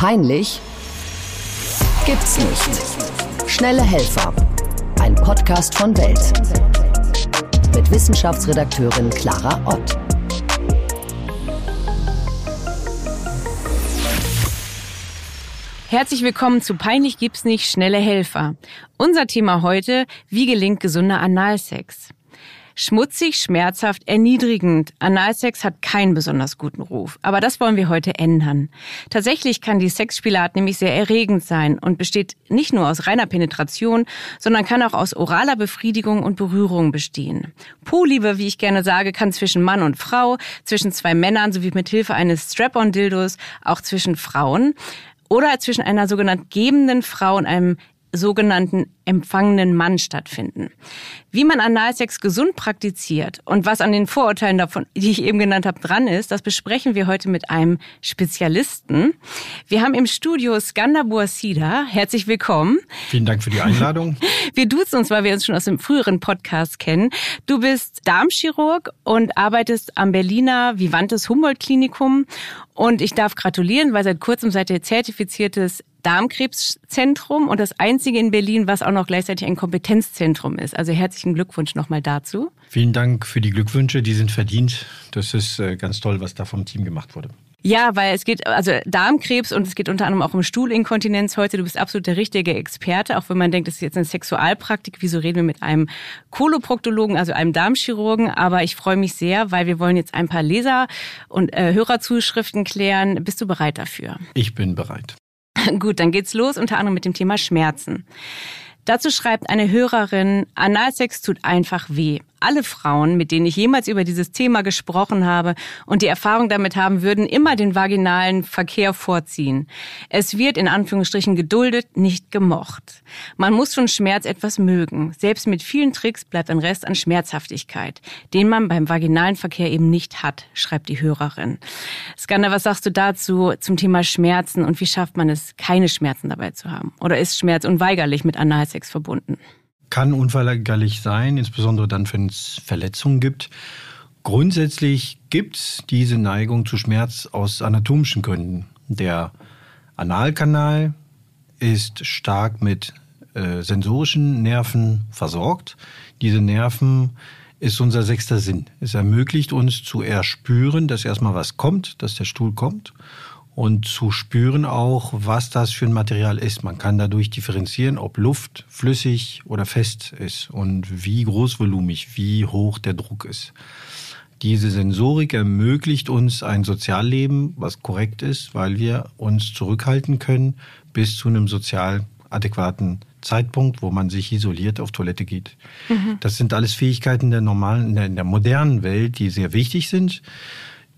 Peinlich gibt's nicht. Schnelle Helfer. Ein Podcast von Welt. Mit Wissenschaftsredakteurin Clara Ott. Herzlich willkommen zu Peinlich gibt's nicht schnelle Helfer. Unser Thema heute, wie gelingt gesunder Analsex? Schmutzig, schmerzhaft, erniedrigend. Analsex hat keinen besonders guten Ruf. Aber das wollen wir heute ändern. Tatsächlich kann die Sexspielart nämlich sehr erregend sein und besteht nicht nur aus reiner Penetration, sondern kann auch aus oraler Befriedigung und Berührung bestehen. Po-Liebe, wie ich gerne sage, kann zwischen Mann und Frau, zwischen zwei Männern sowie mit Hilfe eines Strap-on-Dildos auch zwischen Frauen oder zwischen einer sogenannten gebenden Frau und einem sogenannten empfangenen Mann stattfinden. Wie man Analsex gesund praktiziert und was an den Vorurteilen davon, die ich eben genannt habe, dran ist, das besprechen wir heute mit einem Spezialisten. Wir haben im Studio Skanda Buasida. Herzlich willkommen. Vielen Dank für die Einladung. Wir duzen uns, weil wir uns schon aus dem früheren Podcast kennen. Du bist Darmchirurg und arbeitest am Berliner Vivantes Humboldt Klinikum. Und ich darf gratulieren, weil seit kurzem seid ihr zertifiziertes Darmkrebszentrum und das einzige in Berlin, was auch noch gleichzeitig ein Kompetenzzentrum ist. Also herzlichen Glückwunsch nochmal dazu. Vielen Dank für die Glückwünsche, die sind verdient. Das ist äh, ganz toll, was da vom Team gemacht wurde. Ja, weil es geht, also Darmkrebs und es geht unter anderem auch um Stuhlinkontinenz heute. Du bist absolut der richtige Experte, auch wenn man denkt, das ist jetzt eine Sexualpraktik. Wieso reden wir mit einem Koloproktologen, also einem Darmchirurgen? Aber ich freue mich sehr, weil wir wollen jetzt ein paar Leser- und äh, Hörerzuschriften klären. Bist du bereit dafür? Ich bin bereit. Gut, dann geht's los, unter anderem mit dem Thema Schmerzen. Dazu schreibt eine Hörerin, Analsex tut einfach weh alle Frauen, mit denen ich jemals über dieses Thema gesprochen habe und die Erfahrung damit haben, würden immer den vaginalen Verkehr vorziehen. Es wird in Anführungsstrichen geduldet, nicht gemocht. Man muss schon Schmerz etwas mögen. Selbst mit vielen Tricks bleibt ein Rest an Schmerzhaftigkeit, den man beim vaginalen Verkehr eben nicht hat, schreibt die Hörerin. Skanda, was sagst du dazu zum Thema Schmerzen und wie schafft man es, keine Schmerzen dabei zu haben? Oder ist Schmerz unweigerlich mit Analsex verbunden? Kann unverweigerlich sein, insbesondere dann, wenn es Verletzungen gibt. Grundsätzlich gibt es diese Neigung zu Schmerz aus anatomischen Gründen. Der Analkanal ist stark mit äh, sensorischen Nerven versorgt. Diese Nerven ist unser sechster Sinn. Es ermöglicht uns zu erspüren, dass erstmal was kommt, dass der Stuhl kommt und zu spüren auch, was das für ein Material ist. Man kann dadurch differenzieren, ob Luft flüssig oder fest ist und wie großvolumig, wie hoch der Druck ist. Diese Sensorik ermöglicht uns ein Sozialleben, was korrekt ist, weil wir uns zurückhalten können bis zu einem sozial adäquaten Zeitpunkt, wo man sich isoliert auf Toilette geht. Mhm. Das sind alles Fähigkeiten der normalen, in der, in der modernen Welt, die sehr wichtig sind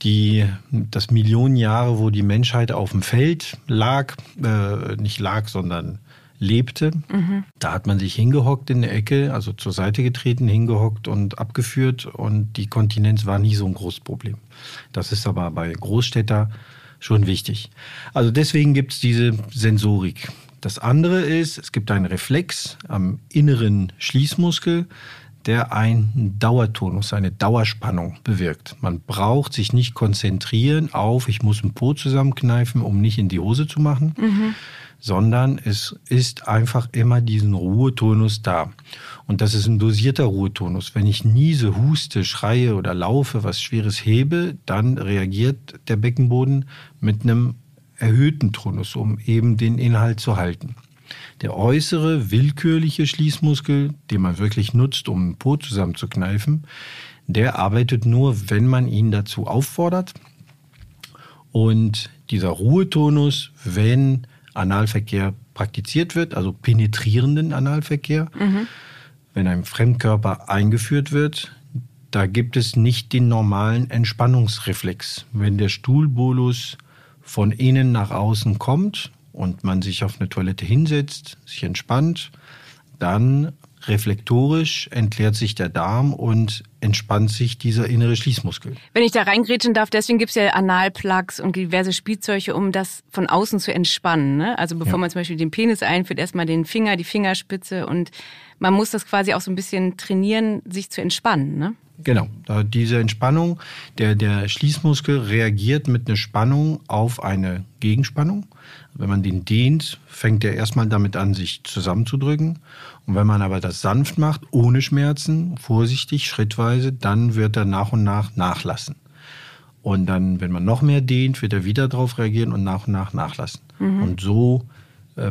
die das Millionen Jahre, wo die Menschheit auf dem Feld lag, äh, nicht lag, sondern lebte. Mhm. Da hat man sich hingehockt in der Ecke, also zur Seite getreten, hingehockt und abgeführt und die Kontinenz war nie so ein großes Problem. Das ist aber bei Großstädter schon wichtig. Also deswegen gibt es diese Sensorik. Das andere ist, es gibt einen Reflex am inneren Schließmuskel, der einen Dauertonus, eine Dauerspannung bewirkt. Man braucht sich nicht konzentrieren auf, ich muss einen Po zusammenkneifen, um nicht in die Hose zu machen, mhm. sondern es ist einfach immer diesen Ruhetonus da. Und das ist ein dosierter Ruhetonus. Wenn ich niese, huste, schreie oder laufe, was Schweres hebe, dann reagiert der Beckenboden mit einem erhöhten Tonus, um eben den Inhalt zu halten. Der äußere, willkürliche Schließmuskel, den man wirklich nutzt, um den Po zusammenzukneifen, der arbeitet nur, wenn man ihn dazu auffordert. Und dieser Ruhetonus, wenn Analverkehr praktiziert wird, also penetrierenden Analverkehr, mhm. wenn ein Fremdkörper eingeführt wird, da gibt es nicht den normalen Entspannungsreflex. Wenn der Stuhlbolus von innen nach außen kommt, und man sich auf eine Toilette hinsetzt, sich entspannt, dann reflektorisch entleert sich der Darm und entspannt sich dieser innere Schließmuskel. Wenn ich da reingrätschen darf, deswegen gibt es ja Analplugs und diverse Spielzeuge, um das von außen zu entspannen. Ne? Also bevor ja. man zum Beispiel den Penis einführt, erstmal den Finger, die Fingerspitze und man muss das quasi auch so ein bisschen trainieren, sich zu entspannen. Ne? Genau, diese Entspannung, der, der Schließmuskel reagiert mit einer Spannung auf eine Gegenspannung. Wenn man den dehnt, fängt er erstmal damit an, sich zusammenzudrücken. Und wenn man aber das sanft macht, ohne Schmerzen, vorsichtig, schrittweise, dann wird er nach und nach nachlassen. Und dann, wenn man noch mehr dehnt, wird er wieder darauf reagieren und nach und nach nachlassen. Mhm. Und so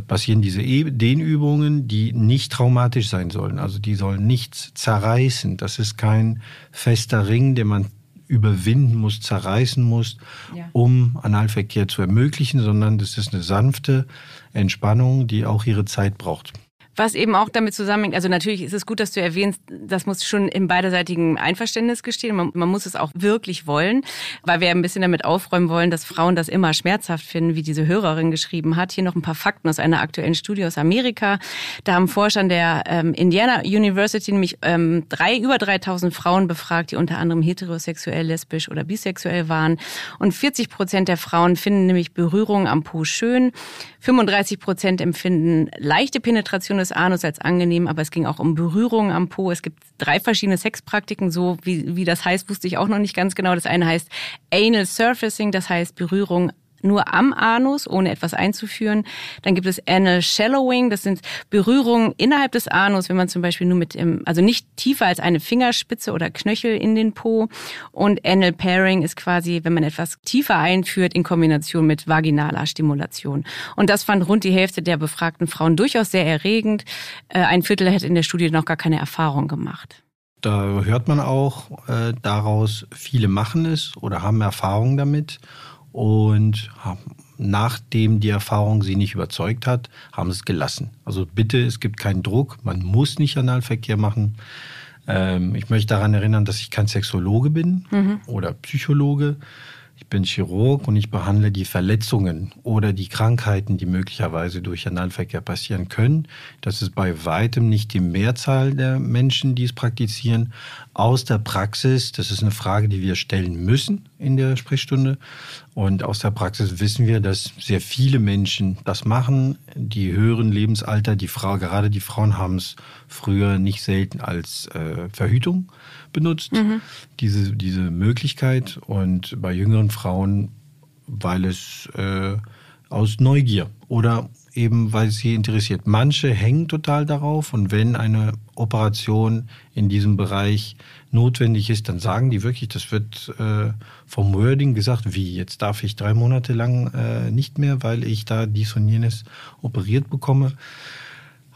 passieren diese e Dehnübungen, die nicht traumatisch sein sollen. Also die sollen nichts zerreißen. Das ist kein fester Ring, den man überwinden muss, zerreißen muss, ja. um Analverkehr zu ermöglichen, sondern das ist eine sanfte Entspannung, die auch ihre Zeit braucht. Was eben auch damit zusammenhängt, also natürlich ist es gut, dass du erwähnst, das muss schon im beiderseitigen Einverständnis gestehen. Man, man, muss es auch wirklich wollen, weil wir ein bisschen damit aufräumen wollen, dass Frauen das immer schmerzhaft finden, wie diese Hörerin geschrieben hat. Hier noch ein paar Fakten aus einer aktuellen Studie aus Amerika. Da haben Forscher der ähm, Indiana University nämlich ähm, drei, über 3000 Frauen befragt, die unter anderem heterosexuell, lesbisch oder bisexuell waren. Und 40 Prozent der Frauen finden nämlich Berührung am Po schön. 35 Prozent empfinden leichte Penetration des Anus als angenehm, aber es ging auch um Berührungen am Po. Es gibt drei verschiedene Sexpraktiken, so wie, wie das heißt, wusste ich auch noch nicht ganz genau. Das eine heißt Anal Surfacing, das heißt Berührung nur am Anus, ohne etwas einzuführen. Dann gibt es Anal Shallowing, das sind Berührungen innerhalb des Anus, wenn man zum Beispiel nur mit dem, also nicht tiefer als eine Fingerspitze oder Knöchel in den Po. Und Anal Pairing ist quasi, wenn man etwas tiefer einführt in Kombination mit vaginaler Stimulation. Und das fand rund die Hälfte der befragten Frauen durchaus sehr erregend. Äh, ein Viertel hätte in der Studie noch gar keine Erfahrung gemacht. Da hört man auch äh, daraus, viele machen es oder haben Erfahrung damit und nachdem die Erfahrung sie nicht überzeugt hat, haben sie es gelassen. Also bitte, es gibt keinen Druck, man muss nicht Analverkehr machen. Ähm, ich möchte daran erinnern, dass ich kein Sexologe bin mhm. oder Psychologe. Ich bin Chirurg und ich behandle die Verletzungen oder die Krankheiten, die möglicherweise durch Analverkehr passieren können. Das ist bei weitem nicht die Mehrzahl der Menschen, die es praktizieren. Aus der Praxis, das ist eine Frage, die wir stellen müssen in der Sprechstunde. Und aus der Praxis wissen wir, dass sehr viele Menschen das machen. Die höheren Lebensalter, die Frau, gerade die Frauen haben es früher nicht selten als äh, Verhütung benutzt, mhm. diese, diese Möglichkeit. Und bei jüngeren Frauen, weil es äh, aus Neugier oder eben weil sie interessiert. Manche hängen total darauf und wenn eine Operation in diesem Bereich notwendig ist, dann sagen die wirklich, das wird äh, vom Wording gesagt, wie jetzt darf ich drei Monate lang äh, nicht mehr, weil ich da dies und jenes operiert bekomme.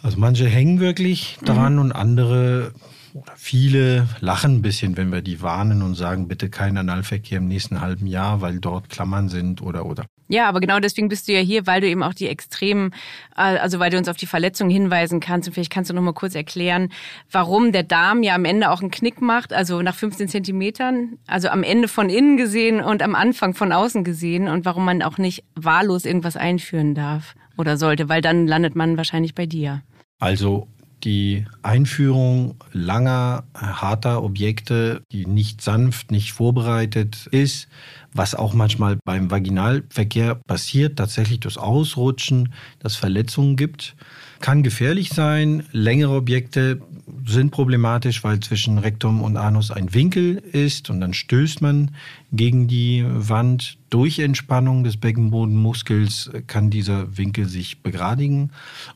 Also manche hängen wirklich daran mhm. und andere oder viele lachen ein bisschen, wenn wir die warnen und sagen, bitte kein Analverkehr im nächsten halben Jahr, weil dort Klammern sind oder oder. Ja, aber genau deswegen bist du ja hier, weil du eben auch die extremen, äh, also weil du uns auf die Verletzungen hinweisen kannst. Und vielleicht kannst du noch mal kurz erklären, warum der Darm ja am Ende auch einen Knick macht, also nach 15 Zentimetern, also am Ende von innen gesehen und am Anfang von außen gesehen und warum man auch nicht wahllos irgendwas einführen darf oder sollte, weil dann landet man wahrscheinlich bei dir. Also die Einführung langer, harter Objekte, die nicht sanft, nicht vorbereitet ist, was auch manchmal beim Vaginalverkehr passiert, tatsächlich durch Ausrutschen, das Verletzungen gibt. Kann gefährlich sein. Längere Objekte sind problematisch, weil zwischen Rektum und Anus ein Winkel ist und dann stößt man gegen die Wand. Durch Entspannung des Beckenbodenmuskels kann dieser Winkel sich begradigen.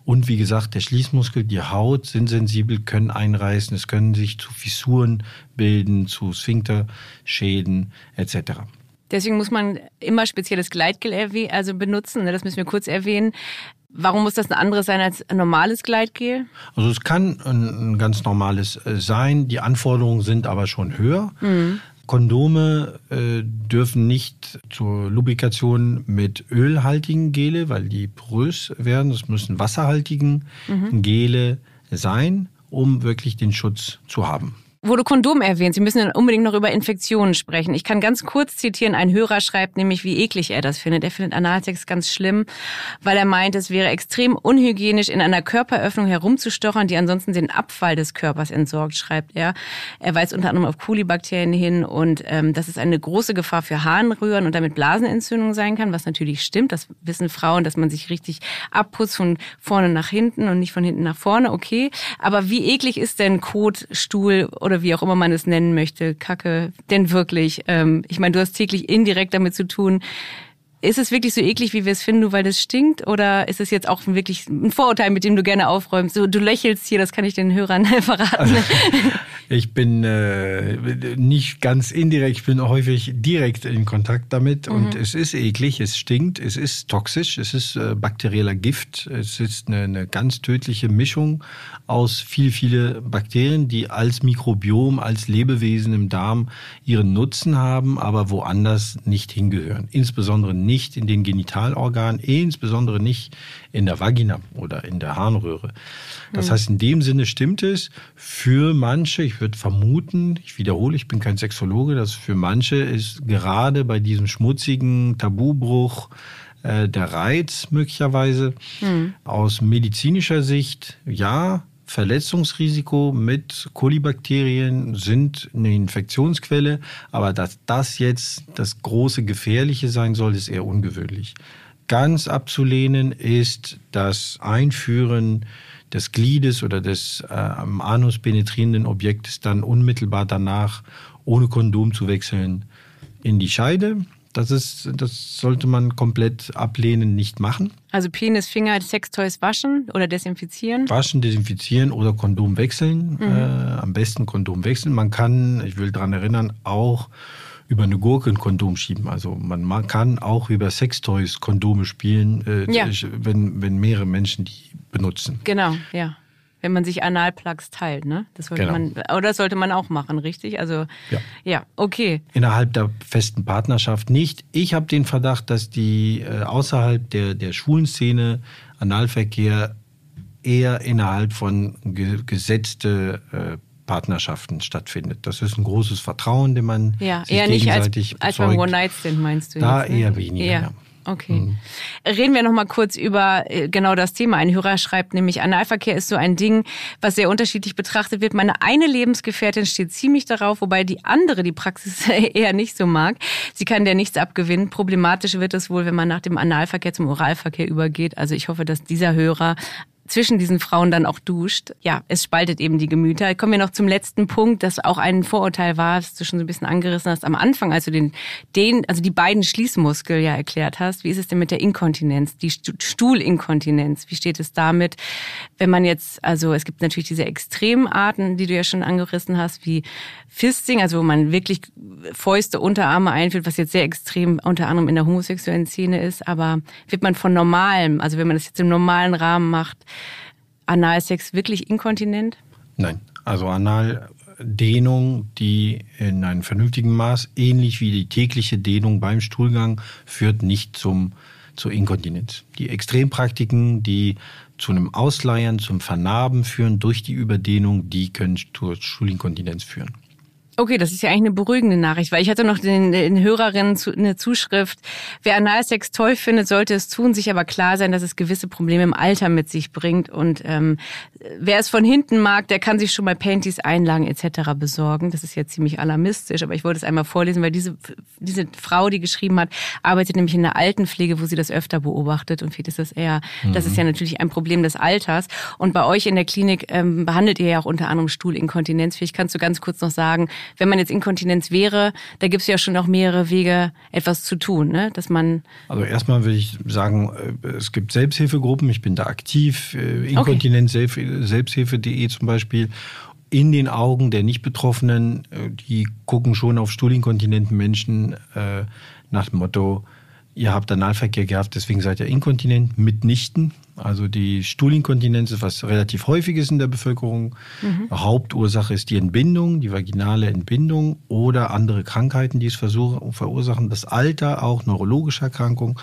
Und wie gesagt, der Schließmuskel, die Haut sind sensibel, können einreißen. Es können sich zu Fissuren bilden, zu Sphinkterschäden etc. Deswegen muss man immer spezielles Gleitgel also benutzen. Ne? Das müssen wir kurz erwähnen. Warum muss das ein anderes sein als ein normales Gleitgel? Also es kann ein ganz normales äh, sein. Die Anforderungen sind aber schon höher. Mhm. Kondome äh, dürfen nicht zur Lubrikation mit ölhaltigen Gele, weil die porös werden. Es müssen wasserhaltigen mhm. Gele sein, um wirklich den Schutz zu haben. Wo du Kondom erwähnst, Sie müssen unbedingt noch über Infektionen sprechen. Ich kann ganz kurz zitieren, ein Hörer schreibt nämlich, wie eklig er das findet. Er findet Analsex ganz schlimm, weil er meint, es wäre extrem unhygienisch, in einer Körperöffnung herumzustochern, die ansonsten den Abfall des Körpers entsorgt, schreibt er. Er weist unter anderem auf Kolibakterien hin und ähm, dass es eine große Gefahr für Harnröhren und damit Blasenentzündung sein kann, was natürlich stimmt. Das wissen Frauen, dass man sich richtig abputzt von vorne nach hinten und nicht von hinten nach vorne, okay. Aber wie eklig ist denn Kot, Stuhl oder wie auch immer man es nennen möchte, Kacke, denn wirklich? Ähm, ich meine, du hast täglich indirekt damit zu tun, ist es wirklich so eklig, wie wir es finden, nur weil das stinkt? Oder ist es jetzt auch wirklich ein Vorurteil, mit dem du gerne aufräumst? Du, du lächelst hier, das kann ich den Hörern verraten. Ich bin äh, nicht ganz indirekt, ich bin häufig direkt in Kontakt damit. Mhm. Und es ist eklig, es stinkt, es ist toxisch, es ist äh, bakterieller Gift. Es ist eine, eine ganz tödliche Mischung aus viel, viele Bakterien, die als Mikrobiom, als Lebewesen im Darm ihren Nutzen haben, aber woanders nicht hingehören. Insbesondere nicht in den Genitalorganen, insbesondere nicht in der Vagina oder in der Harnröhre. Das mhm. heißt, in dem Sinne stimmt es für manche, ich würde vermuten, ich wiederhole, ich bin kein Sexologe, dass für manche ist gerade bei diesem schmutzigen Tabubruch äh, der Reiz möglicherweise mhm. aus medizinischer Sicht, ja, Verletzungsrisiko mit Kolibakterien sind eine Infektionsquelle, aber dass das jetzt das große Gefährliche sein soll, ist eher ungewöhnlich. Ganz abzulehnen ist das Einführen des Gliedes oder des äh, am Anus penetrierenden Objektes dann unmittelbar danach ohne Kondom zu wechseln in die Scheide. Das, ist, das sollte man komplett ablehnen, nicht machen. Also Penis, Finger, Sextoys waschen oder desinfizieren? Waschen, desinfizieren oder Kondom wechseln. Mhm. Äh, am besten Kondom wechseln. Man kann, ich will daran erinnern, auch über eine Gurke ein Kondom schieben. Also man kann auch über Sextoys Kondome spielen, äh, ja. wenn, wenn mehrere Menschen die benutzen. Genau, ja wenn man sich Analplugs teilt, ne? Das sollte genau. man, oder sollte man auch machen, richtig? Also ja, ja okay. Innerhalb der festen Partnerschaft nicht. Ich habe den Verdacht, dass die äh, außerhalb der, der schwulen Szene Analverkehr eher innerhalb von ge gesetzte äh, Partnerschaften stattfindet. Das ist ein großes Vertrauen, den man ja, sich eher gegenseitig nicht als, als beim One-Night-Stand meinst du? Da jetzt, ne? eher weniger. Ja. Okay. Mhm. Reden wir noch mal kurz über äh, genau das Thema. Ein Hörer schreibt nämlich, Analverkehr ist so ein Ding, was sehr unterschiedlich betrachtet wird. Meine eine Lebensgefährtin steht ziemlich darauf, wobei die andere die Praxis eher nicht so mag. Sie kann der nichts abgewinnen. Problematisch wird es wohl, wenn man nach dem Analverkehr zum Oralverkehr übergeht. Also ich hoffe, dass dieser Hörer zwischen diesen Frauen dann auch duscht. Ja, es spaltet eben die Gemüter. Kommen wir noch zum letzten Punkt, das auch ein Vorurteil war, das du schon so ein bisschen angerissen hast am Anfang, als du den, den, also die beiden Schließmuskel ja erklärt hast. Wie ist es denn mit der Inkontinenz, die Stuhlinkontinenz? Wie steht es damit? Wenn man jetzt, also es gibt natürlich diese Extremarten, die du ja schon angerissen hast, wie Fisting, also wo man wirklich Fäuste, Unterarme einführt, was jetzt sehr extrem unter anderem in der homosexuellen Szene ist, aber wird man von normalem, also wenn man das jetzt im normalen Rahmen macht, Analsex wirklich inkontinent? Nein, also Analdehnung, die in einem vernünftigen Maß, ähnlich wie die tägliche Dehnung beim Stuhlgang, führt nicht zum, zur Inkontinenz. Die Extrempraktiken, die zu einem Ausleiern, zum Vernarben führen durch die Überdehnung, die können zur Stuhlinkontinenz führen. Okay, das ist ja eigentlich eine beruhigende Nachricht, weil ich hatte noch den, den Hörerinnen zu, eine Zuschrift. Wer Analsex toll findet, sollte es tun, sich aber klar sein, dass es gewisse Probleme im Alter mit sich bringt. Und ähm, wer es von hinten mag, der kann sich schon mal Panties, Einlagen etc. besorgen. Das ist ja ziemlich alarmistisch, aber ich wollte es einmal vorlesen, weil diese, diese Frau, die geschrieben hat, arbeitet nämlich in der Altenpflege, wo sie das öfter beobachtet. Und vielleicht ist das eher, mhm. das ist ja natürlich ein Problem des Alters. Und bei euch in der Klinik ähm, behandelt ihr ja auch unter anderem Stuhlinkontinenz. Vielleicht kannst du ganz kurz noch sagen, wenn man jetzt Inkontinenz wäre, da gibt es ja schon noch mehrere Wege, etwas zu tun, ne? dass man. Also erstmal würde ich sagen, äh, es gibt Selbsthilfegruppen, ich bin da aktiv, äh, Inkontinenz, okay. Selbsthilfe.de zum Beispiel. In den Augen der Nicht-Betroffenen, äh, die gucken schon auf stuhlinkontinenten Menschen nach dem Motto, ihr habt Analverkehr gehabt, deswegen seid ihr inkontinent, mitnichten. Also die Stuhlinkontinenz ist was relativ häufiges in der Bevölkerung. Mhm. Hauptursache ist die Entbindung, die vaginale Entbindung oder andere Krankheiten, die es verursachen. Das Alter, auch neurologische Erkrankungen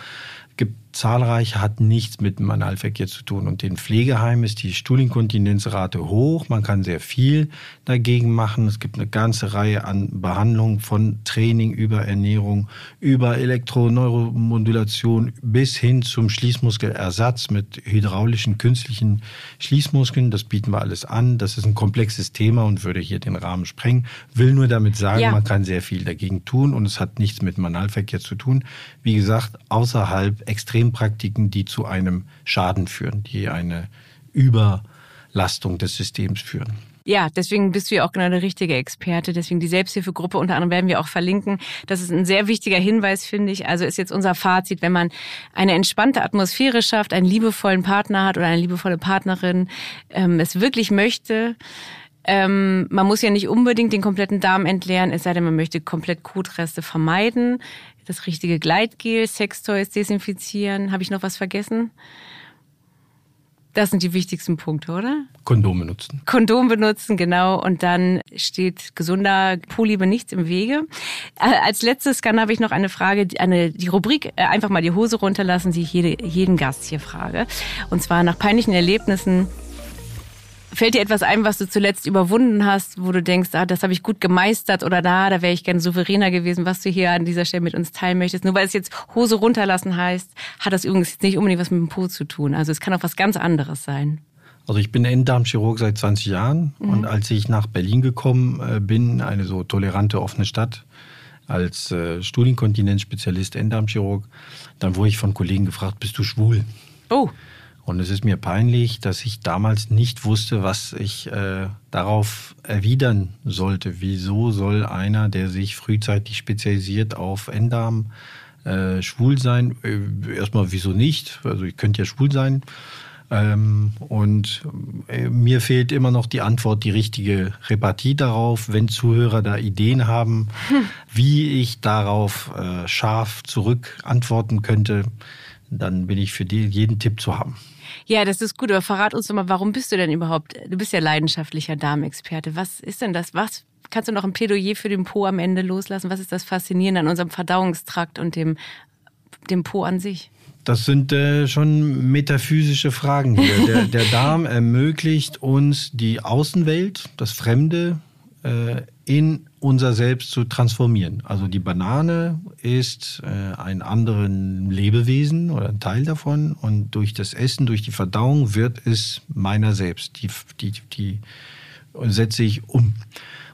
gibt zahlreiche, hat nichts mit dem Analverkehr zu tun. Und in Pflegeheimen ist die Stuhlinkontinenzrate hoch. Man kann sehr viel dagegen machen. Es gibt eine ganze Reihe an Behandlungen von Training über Ernährung, über Elektroneuromodulation bis hin zum Schließmuskelersatz mit hydraulischen, künstlichen Schließmuskeln. Das bieten wir alles an. Das ist ein komplexes Thema und würde hier den Rahmen sprengen. Will nur damit sagen, ja. man kann sehr viel dagegen tun und es hat nichts mit Analverkehr zu tun. Wie gesagt, außerhalb extrem Systempraktiken, die zu einem Schaden führen, die eine Überlastung des Systems führen. Ja, deswegen bist du ja auch genau der richtige Experte. Deswegen die Selbsthilfegruppe unter anderem werden wir auch verlinken. Das ist ein sehr wichtiger Hinweis, finde ich. Also ist jetzt unser Fazit, wenn man eine entspannte Atmosphäre schafft, einen liebevollen Partner hat oder eine liebevolle Partnerin, ähm, es wirklich möchte, ähm, man muss ja nicht unbedingt den kompletten Darm entleeren, es sei denn, man möchte komplett Kotreste vermeiden. Das richtige Gleitgel, Sextoys desinfizieren. Habe ich noch was vergessen? Das sind die wichtigsten Punkte, oder? Kondom benutzen. Kondom benutzen, genau. Und dann steht gesunder Po-Liebe nichts im Wege. Äh, als letztes kann habe ich noch eine Frage, eine, die Rubrik äh, einfach mal die Hose runterlassen, die ich jede, jeden Gast hier frage. Und zwar nach peinlichen Erlebnissen Fällt dir etwas ein, was du zuletzt überwunden hast, wo du denkst, ah, das habe ich gut gemeistert oder da, da wäre ich gern souveräner gewesen, was du hier an dieser Stelle mit uns teilen möchtest? Nur weil es jetzt Hose runterlassen heißt, hat das übrigens jetzt nicht unbedingt was mit dem Po zu tun. Also es kann auch was ganz anderes sein. Also ich bin Enddarmchirurg seit 20 Jahren mhm. und als ich nach Berlin gekommen äh, bin, eine so tolerante, offene Stadt, als äh, Studienkontinenzspezialist Enddarmchirurg, dann wurde ich von Kollegen gefragt, bist du schwul? Oh. Und es ist mir peinlich, dass ich damals nicht wusste, was ich äh, darauf erwidern sollte. Wieso soll einer, der sich frühzeitig spezialisiert auf Enddarm, äh, schwul sein? Äh, erstmal, wieso nicht? Also ich könnte ja schwul sein. Ähm, und äh, mir fehlt immer noch die Antwort, die richtige Repartie darauf. Wenn Zuhörer da Ideen haben, hm. wie ich darauf äh, scharf zurück antworten könnte, dann bin ich für die, jeden Tipp zu haben. Ja, das ist gut, aber verrat uns doch mal, warum bist du denn überhaupt, du bist ja leidenschaftlicher Darmexperte. Was ist denn das? Was kannst du noch ein Plädoyer für den Po am Ende loslassen? Was ist das Faszinierende an unserem Verdauungstrakt und dem, dem Po an sich? Das sind äh, schon metaphysische Fragen hier. Der, der Darm ermöglicht uns die Außenwelt, das Fremde, in unser Selbst zu transformieren. Also die Banane ist äh, ein anderen Lebewesen oder ein Teil davon und durch das Essen, durch die Verdauung wird es meiner selbst. Die, die, die setze ich um.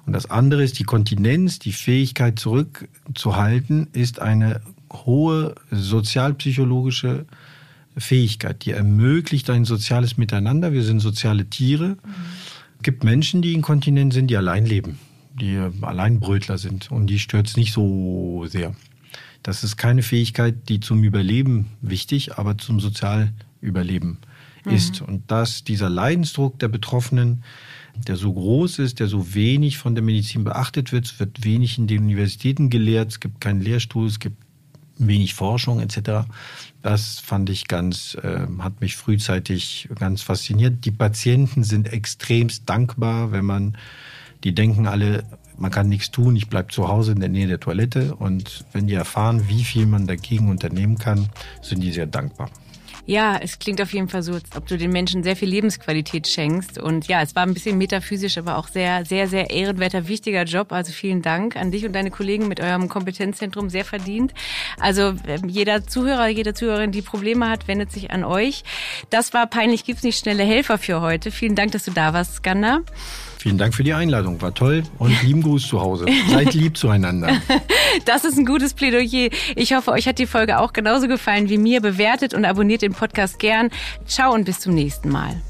Und das andere ist die Kontinenz, die Fähigkeit zurückzuhalten, ist eine hohe sozialpsychologische Fähigkeit, die ermöglicht ein soziales Miteinander. Wir sind soziale Tiere. Mhm. Es gibt Menschen, die inkontinent sind, die allein leben die Alleinbrötler sind und die stört es nicht so sehr. Das ist keine Fähigkeit, die zum Überleben wichtig, aber zum Sozialüberleben mhm. ist. Und dass dieser Leidensdruck der Betroffenen, der so groß ist, der so wenig von der Medizin beachtet wird, es wird wenig in den Universitäten gelehrt, es gibt keinen Lehrstuhl, es gibt wenig Forschung etc. Das fand ich ganz, äh, hat mich frühzeitig ganz fasziniert. Die Patienten sind extremst dankbar, wenn man die denken alle, man kann nichts tun, ich bleibe zu Hause in der Nähe der Toilette. Und wenn die erfahren, wie viel man dagegen unternehmen kann, sind die sehr dankbar. Ja, es klingt auf jeden Fall so, als ob du den Menschen sehr viel Lebensqualität schenkst. Und ja, es war ein bisschen metaphysisch, aber auch sehr, sehr, sehr ehrenwerter, wichtiger Job. Also vielen Dank an dich und deine Kollegen mit eurem Kompetenzzentrum. Sehr verdient. Also ähm, jeder Zuhörer, jede Zuhörerin, die Probleme hat, wendet sich an euch. Das war peinlich, gibt's nicht schnelle Helfer für heute. Vielen Dank, dass du da warst, Skanda. Vielen Dank für die Einladung, war toll und lieben Gruß zu Hause. Seid lieb zueinander. Das ist ein gutes Plädoyer. Ich hoffe, euch hat die Folge auch genauso gefallen wie mir. Bewertet und abonniert den Podcast gern. Ciao und bis zum nächsten Mal.